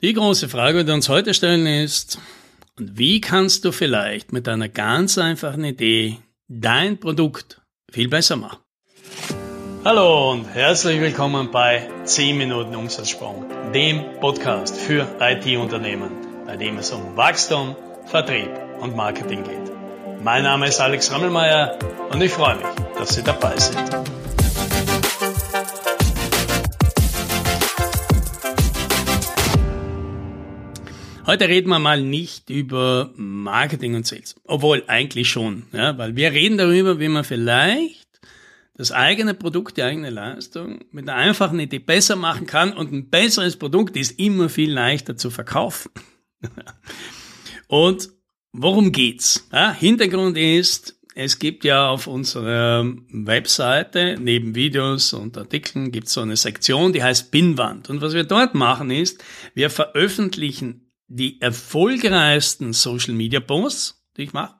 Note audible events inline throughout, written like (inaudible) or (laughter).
Die große Frage, die wir uns heute stellen, ist, wie kannst du vielleicht mit einer ganz einfachen Idee dein Produkt viel besser machen? Hallo und herzlich willkommen bei 10 Minuten Umsatzsprung, dem Podcast für IT-Unternehmen, bei dem es um Wachstum, Vertrieb und Marketing geht. Mein Name ist Alex Rammelmeier und ich freue mich, dass Sie dabei sind. Heute reden wir mal nicht über Marketing und Sales, obwohl eigentlich schon, ja, weil wir reden darüber, wie man vielleicht das eigene Produkt, die eigene Leistung mit einer einfachen Idee besser machen kann und ein besseres Produkt ist immer viel leichter zu verkaufen. (laughs) und worum geht's? Ja, Hintergrund ist, es gibt ja auf unserer Webseite neben Videos und Artikeln gibt es so eine Sektion, die heißt Pinwand. Und was wir dort machen ist, wir veröffentlichen die erfolgreichsten Social Media Posts, die ich mache,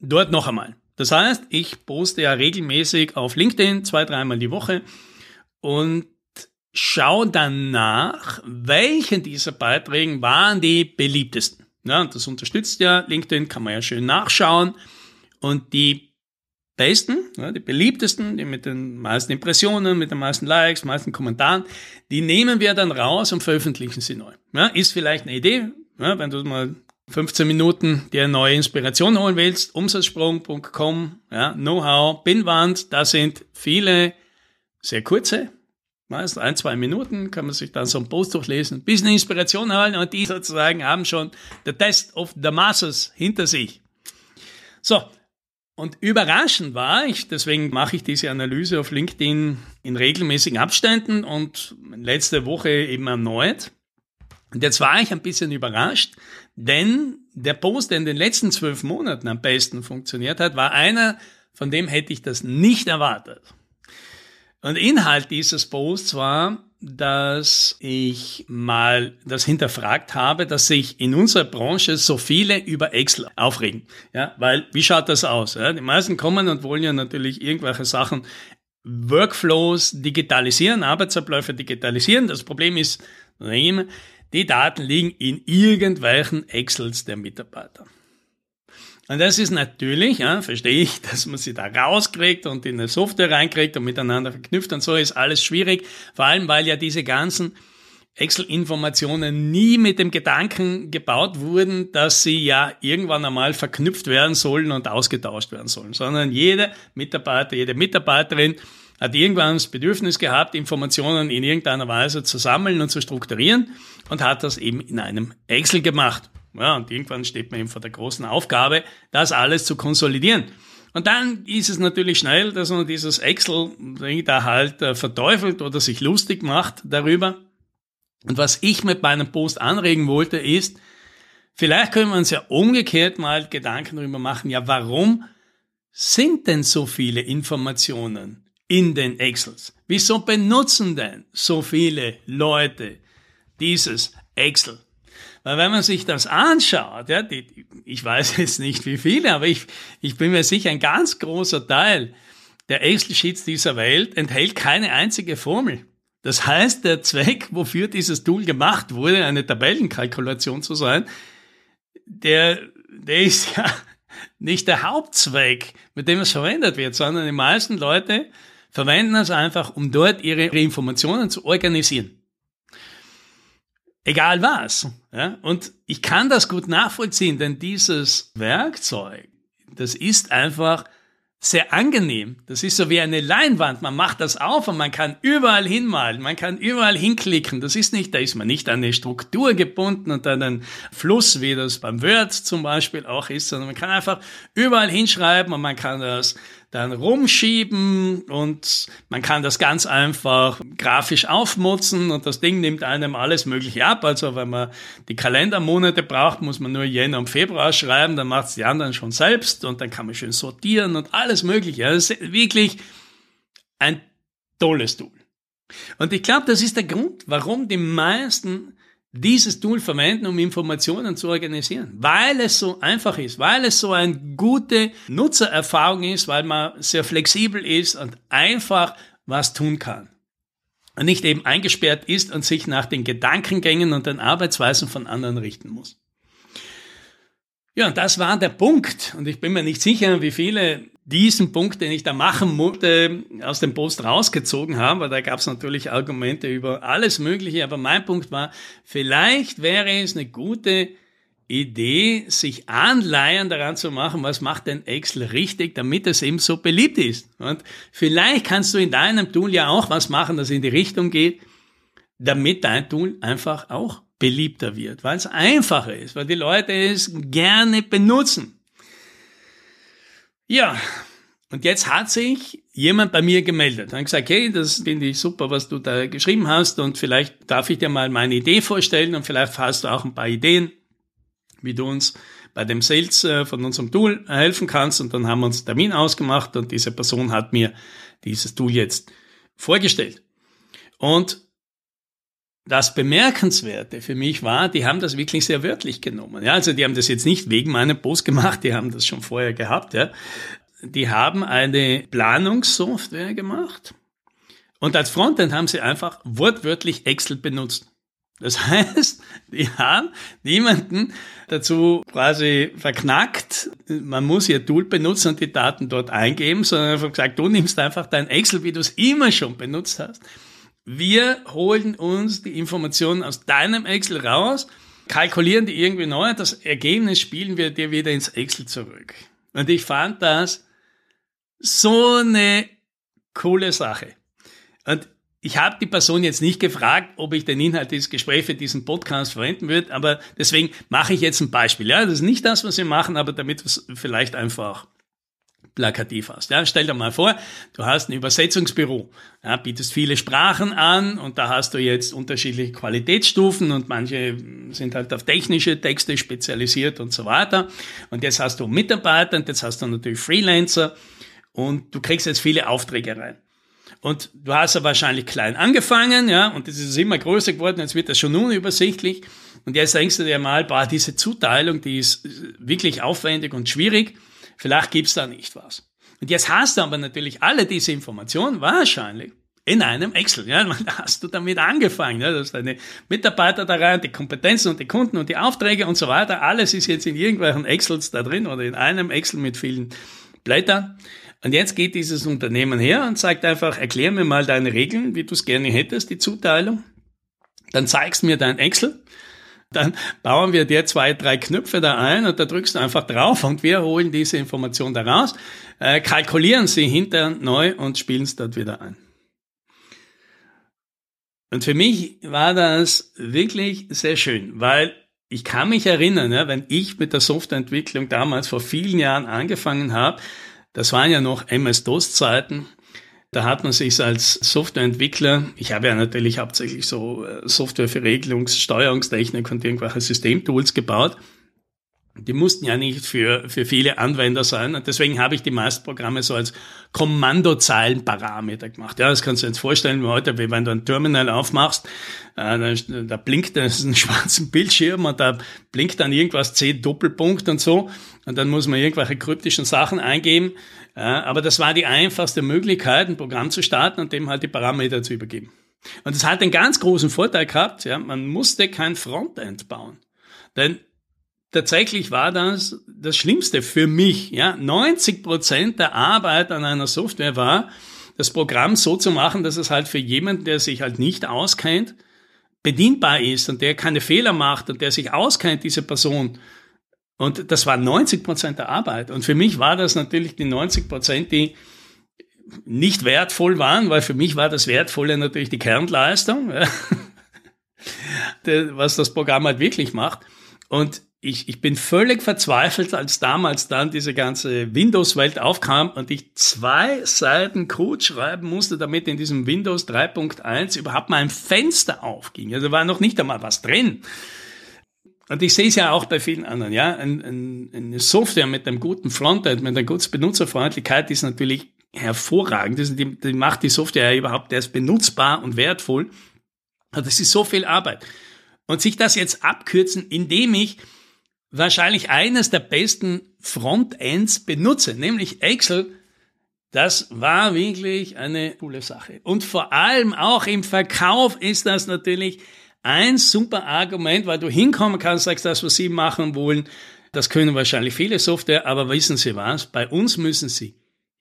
dort noch einmal. Das heißt, ich poste ja regelmäßig auf LinkedIn zwei, dreimal die Woche und schaue dann nach, welche dieser Beiträge waren die beliebtesten. Ja, das unterstützt ja LinkedIn, kann man ja schön nachschauen. Und die besten, ja, die beliebtesten, die mit den meisten Impressionen, mit den meisten Likes, meisten Kommentaren, die nehmen wir dann raus und veröffentlichen sie neu. Ja, ist vielleicht eine Idee, ja, wenn du mal 15 Minuten dir neue Inspiration holen willst, umsatzsprung.com, ja, Know-how, Pinwand, da sind viele sehr kurze, meist ein, zwei Minuten, kann man sich dann so einen Post durchlesen, bisschen Inspiration holen und die sozusagen haben schon the Test of the Masses hinter sich. So, und überraschend war ich, deswegen mache ich diese Analyse auf LinkedIn in regelmäßigen Abständen und letzte Woche eben erneut. Und jetzt war ich ein bisschen überrascht, denn der Post, der in den letzten zwölf Monaten am besten funktioniert hat, war einer, von dem hätte ich das nicht erwartet. Und Inhalt dieses Posts war, dass ich mal das hinterfragt habe, dass sich in unserer Branche so viele über Excel aufregen. Ja, weil wie schaut das aus? Ja, die meisten kommen und wollen ja natürlich irgendwelche Sachen, Workflows digitalisieren, Arbeitsabläufe digitalisieren. Das Problem ist, die Daten liegen in irgendwelchen Excels der Mitarbeiter. Und das ist natürlich, ja, verstehe ich, (laughs) dass man sie da rauskriegt und in eine Software reinkriegt und miteinander verknüpft und so ist alles schwierig. Vor allem, weil ja diese ganzen Excel-Informationen nie mit dem Gedanken gebaut wurden, dass sie ja irgendwann einmal verknüpft werden sollen und ausgetauscht werden sollen, sondern jeder Mitarbeiter, jede Mitarbeiterin hat irgendwann das Bedürfnis gehabt, Informationen in irgendeiner Weise zu sammeln und zu strukturieren und hat das eben in einem Excel gemacht. Ja, und irgendwann steht man eben vor der großen Aufgabe, das alles zu konsolidieren. Und dann ist es natürlich schnell, dass man dieses Excel da halt äh, verteufelt oder sich lustig macht darüber. Und was ich mit meinem Post anregen wollte, ist, vielleicht können wir uns ja umgekehrt mal Gedanken darüber machen, ja, warum sind denn so viele Informationen in den Excels? Wieso benutzen denn so viele Leute dieses Excel? Weil wenn man sich das anschaut, ja, die, ich weiß (laughs) jetzt nicht wie viele, aber ich, ich bin mir sicher, ein ganz großer Teil der Excel-Sheets dieser Welt enthält keine einzige Formel. Das heißt, der Zweck, wofür dieses Tool gemacht wurde, eine Tabellenkalkulation zu sein, der, der ist ja (laughs) nicht der Hauptzweck, mit dem es verwendet wird, sondern die meisten Leute verwenden es einfach, um dort ihre Informationen zu organisieren egal was. Ja? Und ich kann das gut nachvollziehen, denn dieses Werkzeug, das ist einfach sehr angenehm. Das ist so wie eine Leinwand. Man macht das auf und man kann überall hinmalen, man kann überall hinklicken. Das ist nicht, da ist man nicht an eine Struktur gebunden und an einen Fluss, wie das beim Word zum Beispiel auch ist, sondern man kann einfach überall hinschreiben und man kann das dann rumschieben und man kann das ganz einfach grafisch aufmutzen und das Ding nimmt einem alles Mögliche ab. Also wenn man die Kalendermonate braucht, muss man nur Jänner und Februar schreiben, dann macht es die anderen schon selbst und dann kann man schön sortieren und alles Mögliche. Ist wirklich ein tolles Tool. Und ich glaube, das ist der Grund, warum die meisten dieses Tool verwenden, um Informationen zu organisieren, weil es so einfach ist, weil es so eine gute Nutzererfahrung ist, weil man sehr flexibel ist und einfach was tun kann. und nicht eben eingesperrt ist und sich nach den Gedankengängen und den Arbeitsweisen von anderen richten muss. Ja, und das war der Punkt. Und ich bin mir nicht sicher, wie viele diesen Punkt, den ich da machen musste, aus dem Post rausgezogen haben, weil da gab es natürlich Argumente über alles Mögliche. Aber mein Punkt war, vielleicht wäre es eine gute Idee, sich Anleihen daran zu machen, was macht denn Excel richtig, damit es eben so beliebt ist. Und vielleicht kannst du in deinem Tool ja auch was machen, das in die Richtung geht, damit dein Tool einfach auch beliebter wird, weil es einfacher ist, weil die Leute es gerne benutzen. Ja, und jetzt hat sich jemand bei mir gemeldet und gesagt, hey, das finde ich super, was du da geschrieben hast und vielleicht darf ich dir mal meine Idee vorstellen und vielleicht hast du auch ein paar Ideen wie du uns bei dem Sales äh, von unserem Tool helfen kannst. Und dann haben wir uns einen Termin ausgemacht und diese Person hat mir dieses Tool jetzt vorgestellt. Und das Bemerkenswerte für mich war, die haben das wirklich sehr wörtlich genommen. Ja, also die haben das jetzt nicht wegen meinem Post gemacht, die haben das schon vorher gehabt. Ja. Die haben eine Planungssoftware gemacht und als Frontend haben sie einfach wortwörtlich Excel benutzt. Das (laughs) heißt, die haben niemanden dazu quasi verknackt, man muss ihr Tool benutzen und die Daten dort eingeben, sondern einfach gesagt, du nimmst einfach dein Excel, wie du es immer schon benutzt hast. Wir holen uns die Informationen aus deinem Excel raus, kalkulieren die irgendwie neu, das Ergebnis spielen wir dir wieder ins Excel zurück. Und ich fand das so eine coole Sache. Und ich habe die Person jetzt nicht gefragt, ob ich den Inhalt dieses Gesprächs für diesen Podcast verwenden würde, aber deswegen mache ich jetzt ein Beispiel. Ja, das ist nicht das, was wir machen, aber damit es vielleicht einfach plakativ hast. Ja, stell dir mal vor, du hast ein Übersetzungsbüro, ja, bietest viele Sprachen an und da hast du jetzt unterschiedliche Qualitätsstufen und manche sind halt auf technische Texte spezialisiert und so weiter. Und jetzt hast du Mitarbeiter und jetzt hast du natürlich Freelancer und du kriegst jetzt viele Aufträge rein. Und du hast ja wahrscheinlich klein angefangen, ja, und das ist immer größer geworden, jetzt wird das schon unübersichtlich. Und jetzt denkst du dir mal, boah, diese Zuteilung, die ist wirklich aufwendig und schwierig, vielleicht gibt's da nicht was. Und jetzt hast du aber natürlich alle diese Informationen wahrscheinlich in einem Excel. Ja, da hast du damit angefangen. Ja, hast deine Mitarbeiter da rein, die Kompetenzen und die Kunden und die Aufträge und so weiter. Alles ist jetzt in irgendwelchen Excels da drin oder in einem Excel mit vielen Blättern. Und jetzt geht dieses Unternehmen her und sagt einfach, erklär mir mal deine Regeln, wie du es gerne hättest, die Zuteilung. Dann zeigst mir dein Excel. Dann bauen wir dir zwei, drei Knöpfe da ein und da drückst du einfach drauf und wir holen diese Information da raus, äh, kalkulieren sie hinterher neu und spielen es dort wieder ein. Und für mich war das wirklich sehr schön, weil ich kann mich erinnern, ja, wenn ich mit der Softwareentwicklung damals vor vielen Jahren angefangen habe, das waren ja noch MS-DOS-Zeiten. Da hat man sich als Softwareentwickler, ich habe ja natürlich hauptsächlich so äh, Software für Regelungs-, Steuerungstechnik und irgendwelche Systemtools gebaut. Die mussten ja nicht für, für viele Anwender sein. Und deswegen habe ich die meisten Programme so als Kommandozeilenparameter gemacht. Ja, das kannst du dir jetzt vorstellen, heute, wie wenn du ein Terminal aufmachst, äh, da, da blinkt (laughs) ein schwarzen Bildschirm und da blinkt dann irgendwas C Doppelpunkt und so. Und dann muss man irgendwelche kryptischen Sachen eingeben. Ja, aber das war die einfachste Möglichkeit, ein Programm zu starten und dem halt die Parameter zu übergeben. Und das hat einen ganz großen Vorteil gehabt, ja, man musste kein Frontend bauen. Denn tatsächlich war das das Schlimmste für mich. Ja, 90 Prozent der Arbeit an einer Software war, das Programm so zu machen, dass es halt für jemanden, der sich halt nicht auskennt, bedienbar ist und der keine Fehler macht und der sich auskennt, diese Person. Und das war 90 Prozent der Arbeit. Und für mich war das natürlich die 90 Prozent, die nicht wertvoll waren, weil für mich war das Wertvolle natürlich die Kernleistung, (laughs) was das Programm halt wirklich macht. Und ich, ich bin völlig verzweifelt, als damals dann diese ganze Windows-Welt aufkam und ich zwei Seiten Code schreiben musste, damit in diesem Windows 3.1 überhaupt mal ein Fenster aufging. Also war noch nicht einmal was drin. Und ich sehe es ja auch bei vielen anderen, ja. Ein, ein, eine Software mit einem guten Frontend, mit einer guten Benutzerfreundlichkeit ist natürlich hervorragend. Das, die, die macht die Software ja überhaupt erst benutzbar und wertvoll. Und das ist so viel Arbeit. Und sich das jetzt abkürzen, indem ich wahrscheinlich eines der besten Frontends benutze, nämlich Excel, Das war wirklich eine coole Sache. Und vor allem auch im Verkauf ist das natürlich ein super Argument, weil du hinkommen kannst, sagst, das, was Sie machen wollen, das können wahrscheinlich viele Software, aber wissen Sie was? Bei uns müssen Sie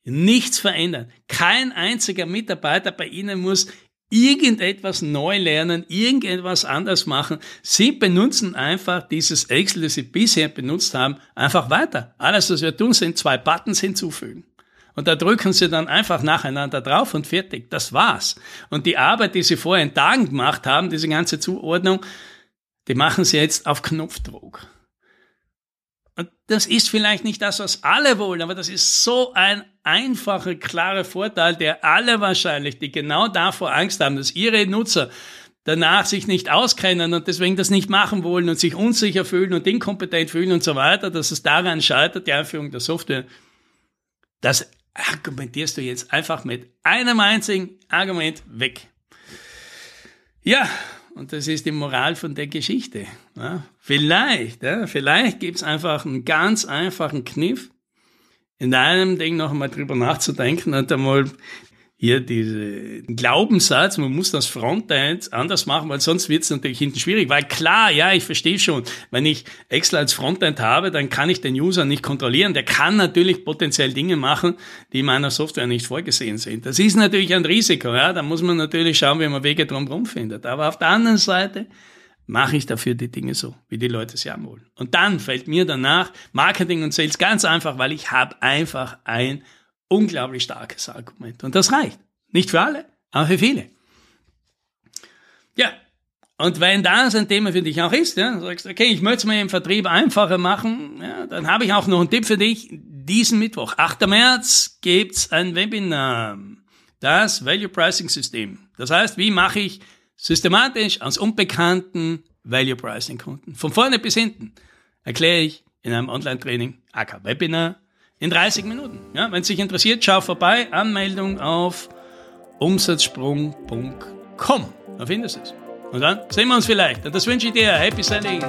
nichts verändern. Kein einziger Mitarbeiter bei Ihnen muss irgendetwas neu lernen, irgendetwas anders machen. Sie benutzen einfach dieses Excel, das Sie bisher benutzt haben, einfach weiter. Alles, was wir tun, sind zwei Buttons hinzufügen. Und da drücken Sie dann einfach nacheinander drauf und fertig. Das war's. Und die Arbeit, die Sie vorher in Tagen gemacht haben, diese ganze Zuordnung, die machen Sie jetzt auf Knopfdruck. Und das ist vielleicht nicht das, was alle wollen, aber das ist so ein einfacher, klarer Vorteil, der alle wahrscheinlich, die genau davor Angst haben, dass ihre Nutzer danach sich nicht auskennen und deswegen das nicht machen wollen und sich unsicher fühlen und inkompetent fühlen und so weiter, dass es daran scheitert, die Einführung der Software. Das argumentierst du jetzt einfach mit einem einzigen Argument weg. Ja, und das ist die Moral von der Geschichte. Ja, vielleicht, ja, vielleicht gibt's einfach einen ganz einfachen Kniff, in einem Ding noch einmal drüber nachzudenken und einmal hier diese Glaubenssatz, man muss das Frontend anders machen, weil sonst wird es natürlich hinten schwierig. Weil klar, ja, ich verstehe schon, wenn ich Excel als Frontend habe, dann kann ich den User nicht kontrollieren. Der kann natürlich potenziell Dinge machen, die in meiner Software nicht vorgesehen sind. Das ist natürlich ein Risiko, ja. Da muss man natürlich schauen, wie man Wege drumherum findet. Aber auf der anderen Seite mache ich dafür die Dinge so, wie die Leute sie haben wollen. Und dann fällt mir danach Marketing und Sales ganz einfach, weil ich habe einfach ein unglaublich starkes Argument. Und das reicht. Nicht für alle, aber für viele. Ja, und wenn das ein Thema für dich auch ist, ja, sagst okay, ich möchte es mir im Vertrieb einfacher machen, ja, dann habe ich auch noch einen Tipp für dich. Diesen Mittwoch, 8. März, gibt's ein Webinar. Das Value Pricing System. Das heißt, wie mache ich systematisch aus unbekannten Value Pricing Kunden von vorne bis hinten erkläre ich in einem Online-Training, AK Webinar, in 30 Minuten. Ja, wenn es dich interessiert, schau vorbei. Anmeldung auf umsatzsprung.com. Da findest du es. Und dann sehen wir uns vielleicht. Und das wünsche ich dir. Happy Selling!